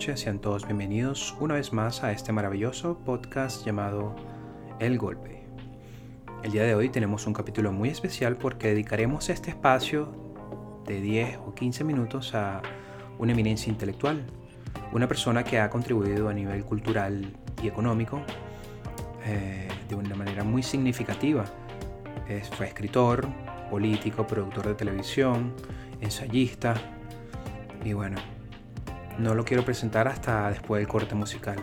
sean todos bienvenidos una vez más a este maravilloso podcast llamado El Golpe. El día de hoy tenemos un capítulo muy especial porque dedicaremos este espacio de 10 o 15 minutos a una eminencia intelectual, una persona que ha contribuido a nivel cultural y económico eh, de una manera muy significativa. fue escritor, político, productor de televisión, ensayista y bueno, no lo quiero presentar hasta después del corte musical.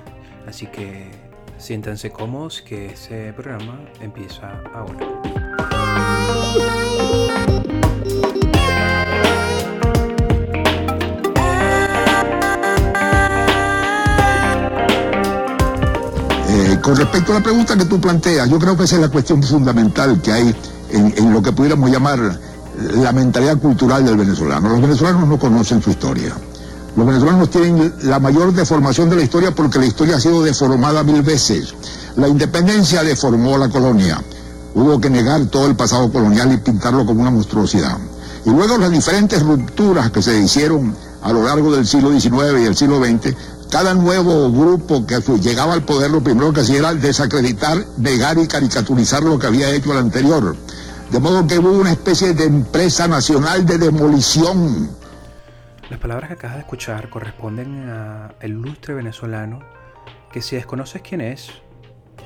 Así que siéntanse cómodos que ese programa empieza ahora. Eh, con respecto a la pregunta que tú planteas, yo creo que esa es la cuestión fundamental que hay en, en lo que pudiéramos llamar la mentalidad cultural del venezolano. Los venezolanos no conocen su historia. Los venezolanos tienen la mayor deformación de la historia porque la historia ha sido deformada mil veces. La independencia deformó la colonia. Hubo que negar todo el pasado colonial y pintarlo como una monstruosidad. Y luego las diferentes rupturas que se hicieron a lo largo del siglo XIX y el siglo XX, cada nuevo grupo que llegaba al poder lo primero que hacía era desacreditar, negar y caricaturizar lo que había hecho el anterior. De modo que hubo una especie de empresa nacional de demolición las palabras que acabas de escuchar corresponden a el ilustre venezolano que si desconoces quién es,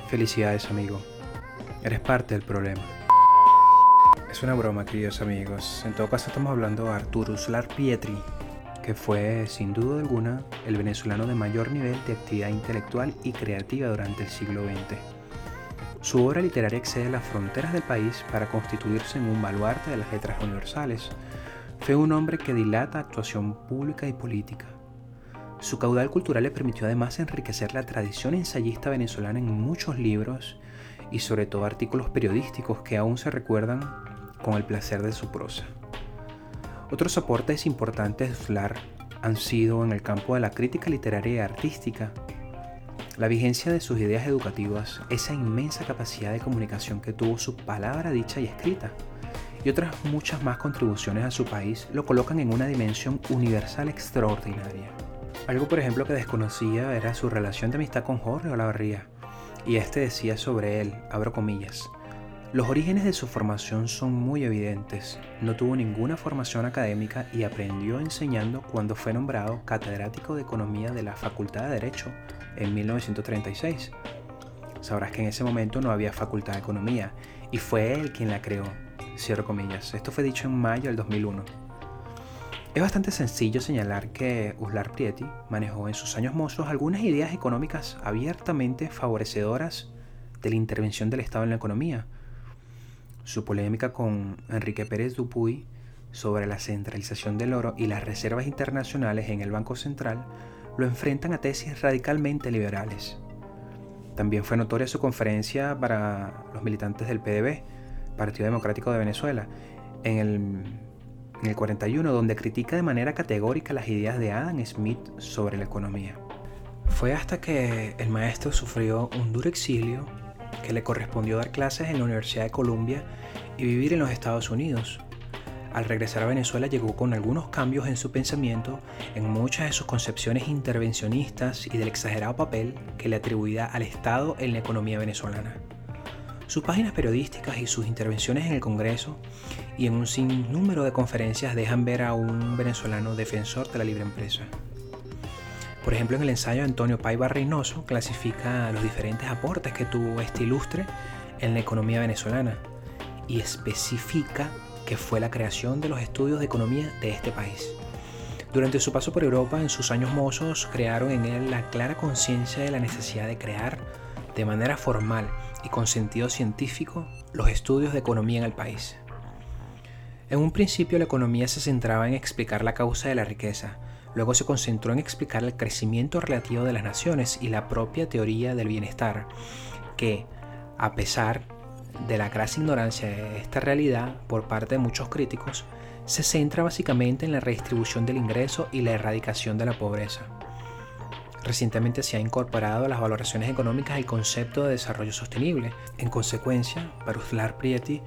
felicidades amigo, eres parte del problema. Es una broma, queridos amigos. En todo caso estamos hablando de Arturo Uslar Pietri, que fue sin duda alguna el venezolano de mayor nivel de actividad intelectual y creativa durante el siglo XX. Su obra literaria excede las fronteras del país para constituirse en un baluarte de las letras universales, fue un hombre que dilata actuación pública y política. Su caudal cultural le permitió además enriquecer la tradición ensayista venezolana en muchos libros y sobre todo artículos periodísticos que aún se recuerdan con el placer de su prosa. Otros aportes importantes de Flar han sido en el campo de la crítica literaria y artística, la vigencia de sus ideas educativas, esa inmensa capacidad de comunicación que tuvo su palabra dicha y escrita, y otras muchas más contribuciones a su país lo colocan en una dimensión universal extraordinaria. Algo por ejemplo que desconocía era su relación de amistad con Jorge Olavarría, y este decía sobre él, abro comillas, los orígenes de su formación son muy evidentes. No tuvo ninguna formación académica y aprendió enseñando cuando fue nombrado catedrático de Economía de la Facultad de Derecho en 1936. Sabrás que en ese momento no había Facultad de Economía y fue él quien la creó Esto fue dicho en mayo del 2001. Es bastante sencillo señalar que Uslar Prieti manejó en sus años mozos algunas ideas económicas abiertamente favorecedoras de la intervención del Estado en la economía. Su polémica con Enrique Pérez Dupuy sobre la centralización del oro y las reservas internacionales en el Banco Central lo enfrentan a tesis radicalmente liberales. También fue notoria su conferencia para los militantes del PDB, Partido Democrático de Venezuela, en el, en el 41, donde critica de manera categórica las ideas de Adam Smith sobre la economía. Fue hasta que el maestro sufrió un duro exilio que le correspondió dar clases en la Universidad de Columbia y vivir en los Estados Unidos. Al regresar a Venezuela llegó con algunos cambios en su pensamiento, en muchas de sus concepciones intervencionistas y del exagerado papel que le atribuía al Estado en la economía venezolana. Sus páginas periodísticas y sus intervenciones en el Congreso y en un sinnúmero de conferencias dejan ver a un venezolano defensor de la libre empresa. Por ejemplo, en el ensayo Antonio Paiva Reynoso clasifica los diferentes aportes que tuvo este ilustre en la economía venezolana y especifica que fue la creación de los estudios de economía de este país. Durante su paso por Europa, en sus años mozos, crearon en él la clara conciencia de la necesidad de crear de manera formal y con sentido científico los estudios de economía en el país. En un principio la economía se centraba en explicar la causa de la riqueza, luego se concentró en explicar el crecimiento relativo de las naciones y la propia teoría del bienestar, que, a pesar de la clara ignorancia de esta realidad por parte de muchos críticos, se centra básicamente en la redistribución del ingreso y la erradicación de la pobreza. Recientemente se ha incorporado a las valoraciones económicas el concepto de desarrollo sostenible. En consecuencia, para Uslar Prieti,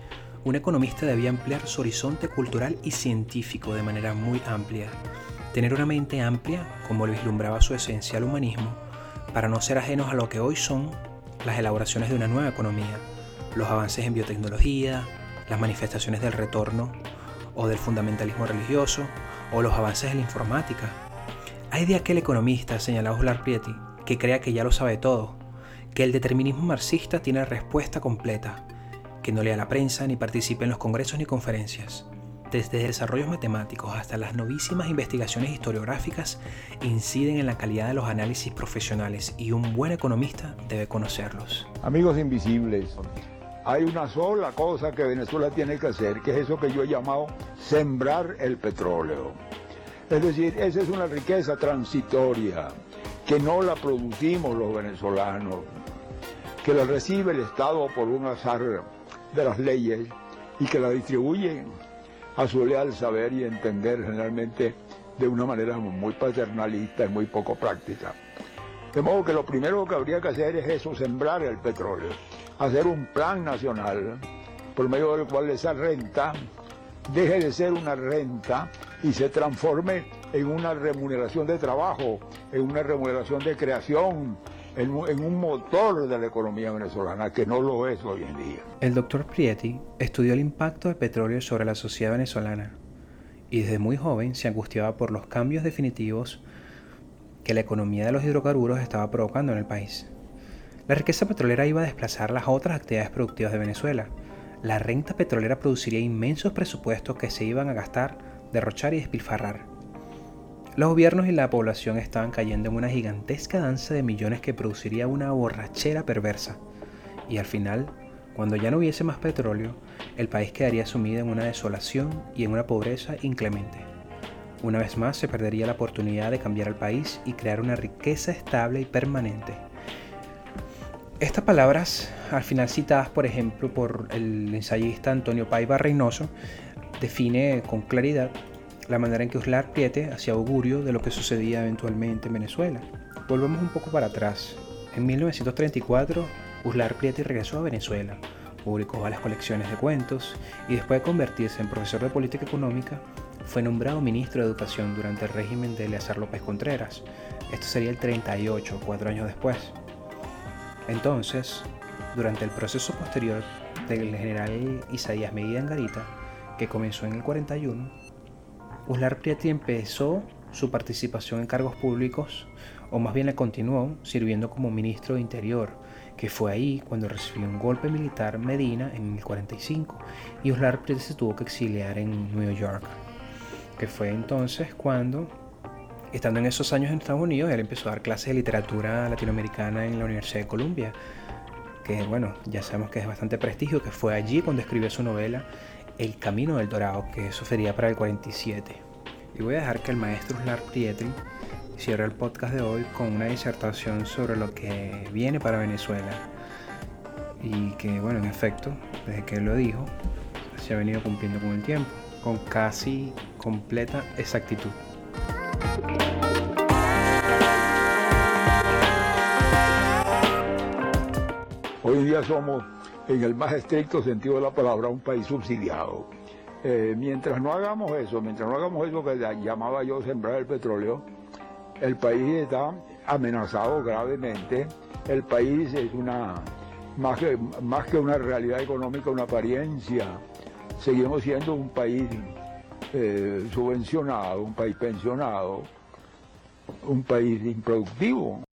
un economista debía ampliar su horizonte cultural y científico de manera muy amplia, tener una mente amplia, como lo vislumbraba su esencial humanismo, para no ser ajenos a lo que hoy son las elaboraciones de una nueva economía, los avances en biotecnología, las manifestaciones del retorno o del fundamentalismo religioso, o los avances en la informática. Hay de aquel economista, señalado Oslar Prieti, que crea que ya lo sabe todo, que el determinismo marxista tiene respuesta completa, que no lea la prensa ni participe en los congresos ni conferencias. Desde desarrollos matemáticos hasta las novísimas investigaciones historiográficas inciden en la calidad de los análisis profesionales y un buen economista debe conocerlos. Amigos invisibles, hay una sola cosa que Venezuela tiene que hacer, que es eso que yo he llamado sembrar el petróleo. Es decir, esa es una riqueza transitoria que no la producimos los venezolanos, que la recibe el Estado por un azar de las leyes y que la distribuye a su leal saber y entender generalmente de una manera muy paternalista y muy poco práctica. De modo que lo primero que habría que hacer es eso, sembrar el petróleo hacer un plan nacional por medio del cual esa renta deje de ser una renta y se transforme en una remuneración de trabajo, en una remuneración de creación, en un, motor de la economía venezolana, que no lo es hoy en día. El doctor Prieti estudió el impacto del petróleo sobre la sociedad venezolana y desde muy joven se angustiaba por los cambios definitivos que la economía de los hidrocarburos estaba provocando en el país. La riqueza petrolera iba a desplazar las otras actividades productivas de Venezuela. La renta petrolera produciría inmensos presupuestos que se iban a gastar, derrochar y despilfarrar. Los gobiernos y la población estaban cayendo en una gigantesca danza de millones que produciría una borrachera perversa. Y al final, cuando ya no hubiese más petróleo, el país quedaría sumido en una desolación y en una pobreza inclemente. Una vez más se perdería la oportunidad de cambiar al país y crear una riqueza estable y permanente estas palabras, al final citadas por ejemplo por el ensayista Antonio Paiva Reynoso, define con claridad la manera en que Uslar Priete hacía augurio de lo que sucedía eventualmente en Venezuela. Volvemos un poco para atrás. En 1934, Uslar Priete regresó a Venezuela, publicó varias colecciones de cuentos y después de convertirse en profesor de política económica, fue nombrado ministro de Educación durante el régimen de Eleazar López Contreras. Esto sería el 38, cuatro años después. Entonces, durante el proceso posterior del general Isaías Medina Angarita, que comenzó en el 41, Uslar Prieti empezó su participación en cargos públicos, o más bien la continuó sirviendo como ministro de Interior, que fue ahí cuando recibió un golpe militar Medina en el 45 y Uslar Prieti se tuvo que exiliar en New York, que fue entonces cuando estando en esos años en Estados Unidos, él empezó a dar clases de literatura latinoamericana en la Universidad de Columbia, que bueno, ya sabemos que es bastante prestigio, que fue allí cuando escribió su novela El Camino del Dorado, que eso para el 47. Y voy a dejar que el maestro Slar Prietri cierre el podcast de hoy con una disertación sobre lo que viene para Venezuela. Y que bueno, en efecto, desde que él lo dijo, se ha venido cumpliendo con el tiempo, con casi completa exactitud. Hoy día somos, en el más estricto sentido de la palabra, un país subsidiado. Eh, mientras no hagamos eso, mientras no hagamos eso que llamaba yo sembrar el petróleo, el país está amenazado gravemente. El país es una, más que, más que una realidad económica, una apariencia. Seguimos siendo un país eh, subvencionado, un país pensionado, un país improductivo.